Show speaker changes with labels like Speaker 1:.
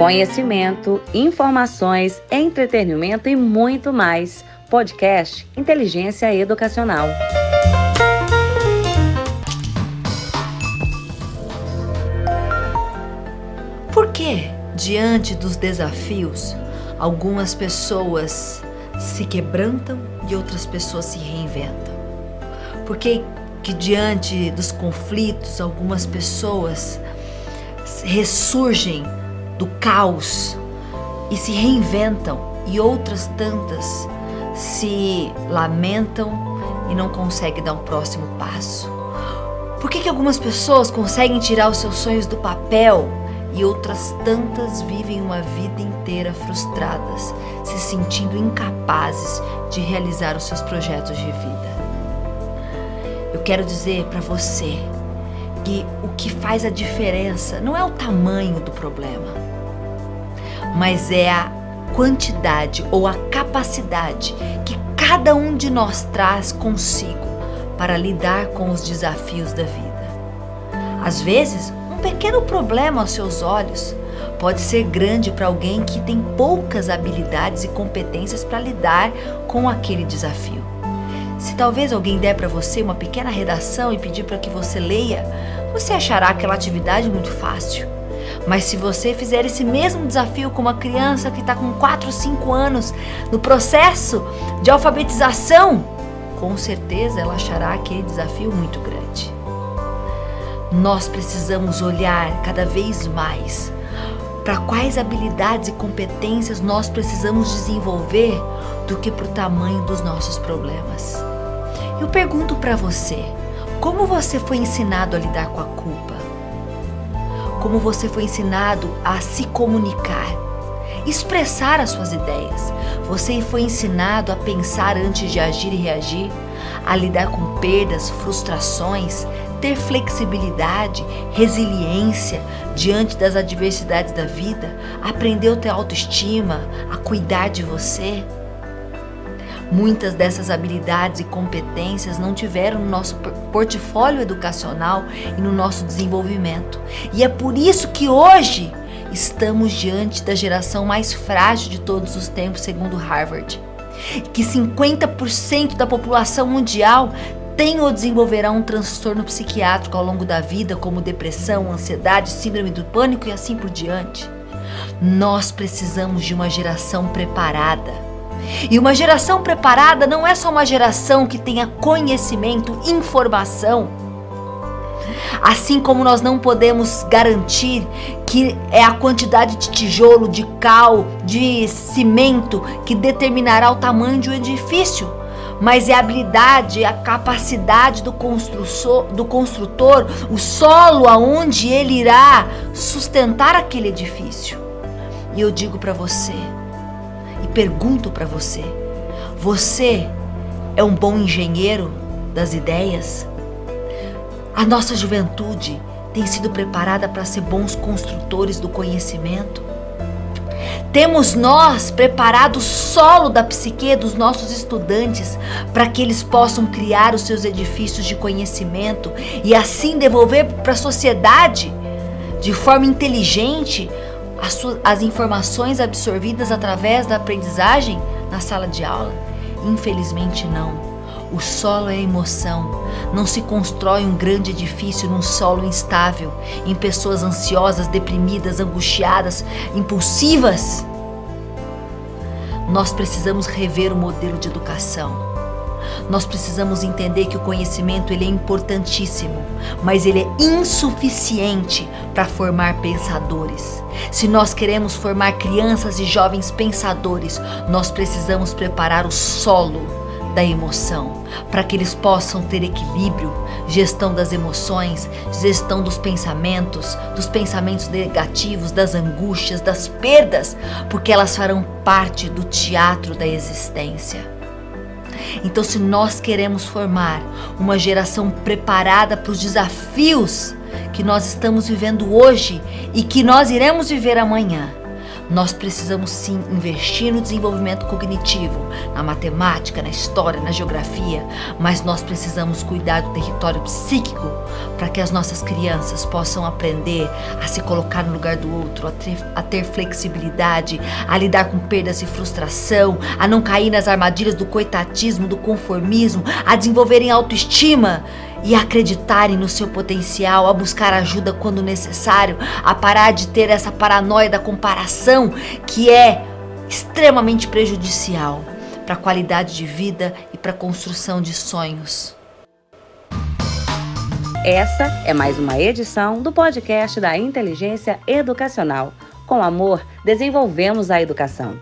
Speaker 1: Conhecimento, informações, entretenimento e muito mais. Podcast Inteligência Educacional.
Speaker 2: Por que, diante dos desafios, algumas pessoas se quebrantam e outras pessoas se reinventam? Por que, que diante dos conflitos, algumas pessoas ressurgem do caos e se reinventam e outras tantas se lamentam e não conseguem dar o um próximo passo? Por que, que algumas pessoas conseguem tirar os seus sonhos do papel e outras tantas vivem uma vida inteira frustradas, se sentindo incapazes de realizar os seus projetos de vida? Eu quero dizer para você que o que faz a diferença não é o tamanho do problema, mas é a quantidade ou a capacidade que cada um de nós traz consigo para lidar com os desafios da vida. Às vezes, um pequeno problema aos seus olhos pode ser grande para alguém que tem poucas habilidades e competências para lidar com aquele desafio. Se talvez alguém der para você uma pequena redação e pedir para que você leia, você achará aquela atividade muito fácil. Mas se você fizer esse mesmo desafio com uma criança que está com 4 ou 5 anos no processo de alfabetização, com certeza ela achará aquele desafio muito grande. Nós precisamos olhar cada vez mais para quais habilidades e competências nós precisamos desenvolver do que para o tamanho dos nossos problemas. Eu pergunto para você, como você foi ensinado a lidar com a culpa? Como você foi ensinado a se comunicar, expressar as suas ideias? Você foi ensinado a pensar antes de agir e reagir, a lidar com perdas, frustrações, ter flexibilidade, resiliência diante das adversidades da vida, aprendeu a ter autoestima, a cuidar de você? Muitas dessas habilidades e competências não tiveram no nosso portfólio educacional e no nosso desenvolvimento. E é por isso que hoje estamos diante da geração mais frágil de todos os tempos, segundo Harvard. Que 50% da população mundial tem ou desenvolverá um transtorno psiquiátrico ao longo da vida, como depressão, ansiedade, síndrome do pânico e assim por diante. Nós precisamos de uma geração preparada e uma geração preparada não é só uma geração que tenha conhecimento, informação. Assim como nós não podemos garantir que é a quantidade de tijolo, de cal, de cimento que determinará o tamanho de um edifício, mas é a habilidade, a capacidade do construtor, do construtor, o solo aonde ele irá sustentar aquele edifício. E eu digo para você, e pergunto para você: você é um bom engenheiro das ideias? A nossa juventude tem sido preparada para ser bons construtores do conhecimento? Temos nós preparado o solo da psique dos nossos estudantes para que eles possam criar os seus edifícios de conhecimento e assim devolver para a sociedade de forma inteligente as, informações absorvidas através da aprendizagem na sala de aula? Infelizmente, não. O solo é emoção. Não se constrói um grande edifício num solo instável, em pessoas ansiosas, deprimidas, angustiadas, impulsivas. Nós precisamos rever o modelo de educação. Nós precisamos entender que o conhecimento ele é importantíssimo, mas ele é insuficiente para formar pensadores. Se nós queremos formar crianças e jovens pensadores, nós precisamos preparar o solo da emoção, para que eles possam ter equilíbrio, gestão das emoções, gestão dos pensamentos, dos pensamentos negativos, das angústias, das perdas, porque elas farão parte do teatro da existência. Então, se nós queremos formar uma geração preparada para os desafios que nós estamos vivendo hoje e que nós iremos viver amanhã, Nós precisamos sim investir no desenvolvimento cognitivo, na matemática, na história, na geografia, mas nós precisamos cuidar do território psíquico para que as nossas crianças possam aprender a se colocar no lugar do outro, a ter, a ter flexibilidade, a lidar com perdas e frustração, a não cair nas armadilhas do coitatismo, do conformismo, a desenvolverem autoestima e acreditarem no seu potencial, a buscar ajuda quando necessário, a parar de ter essa paranoia da comparação que é extremamente prejudicial para a qualidade de vida e para a construção de sonhos.
Speaker 1: Essa é mais uma edição do podcast da Inteligência Educacional. Com amor, desenvolvemos a educação.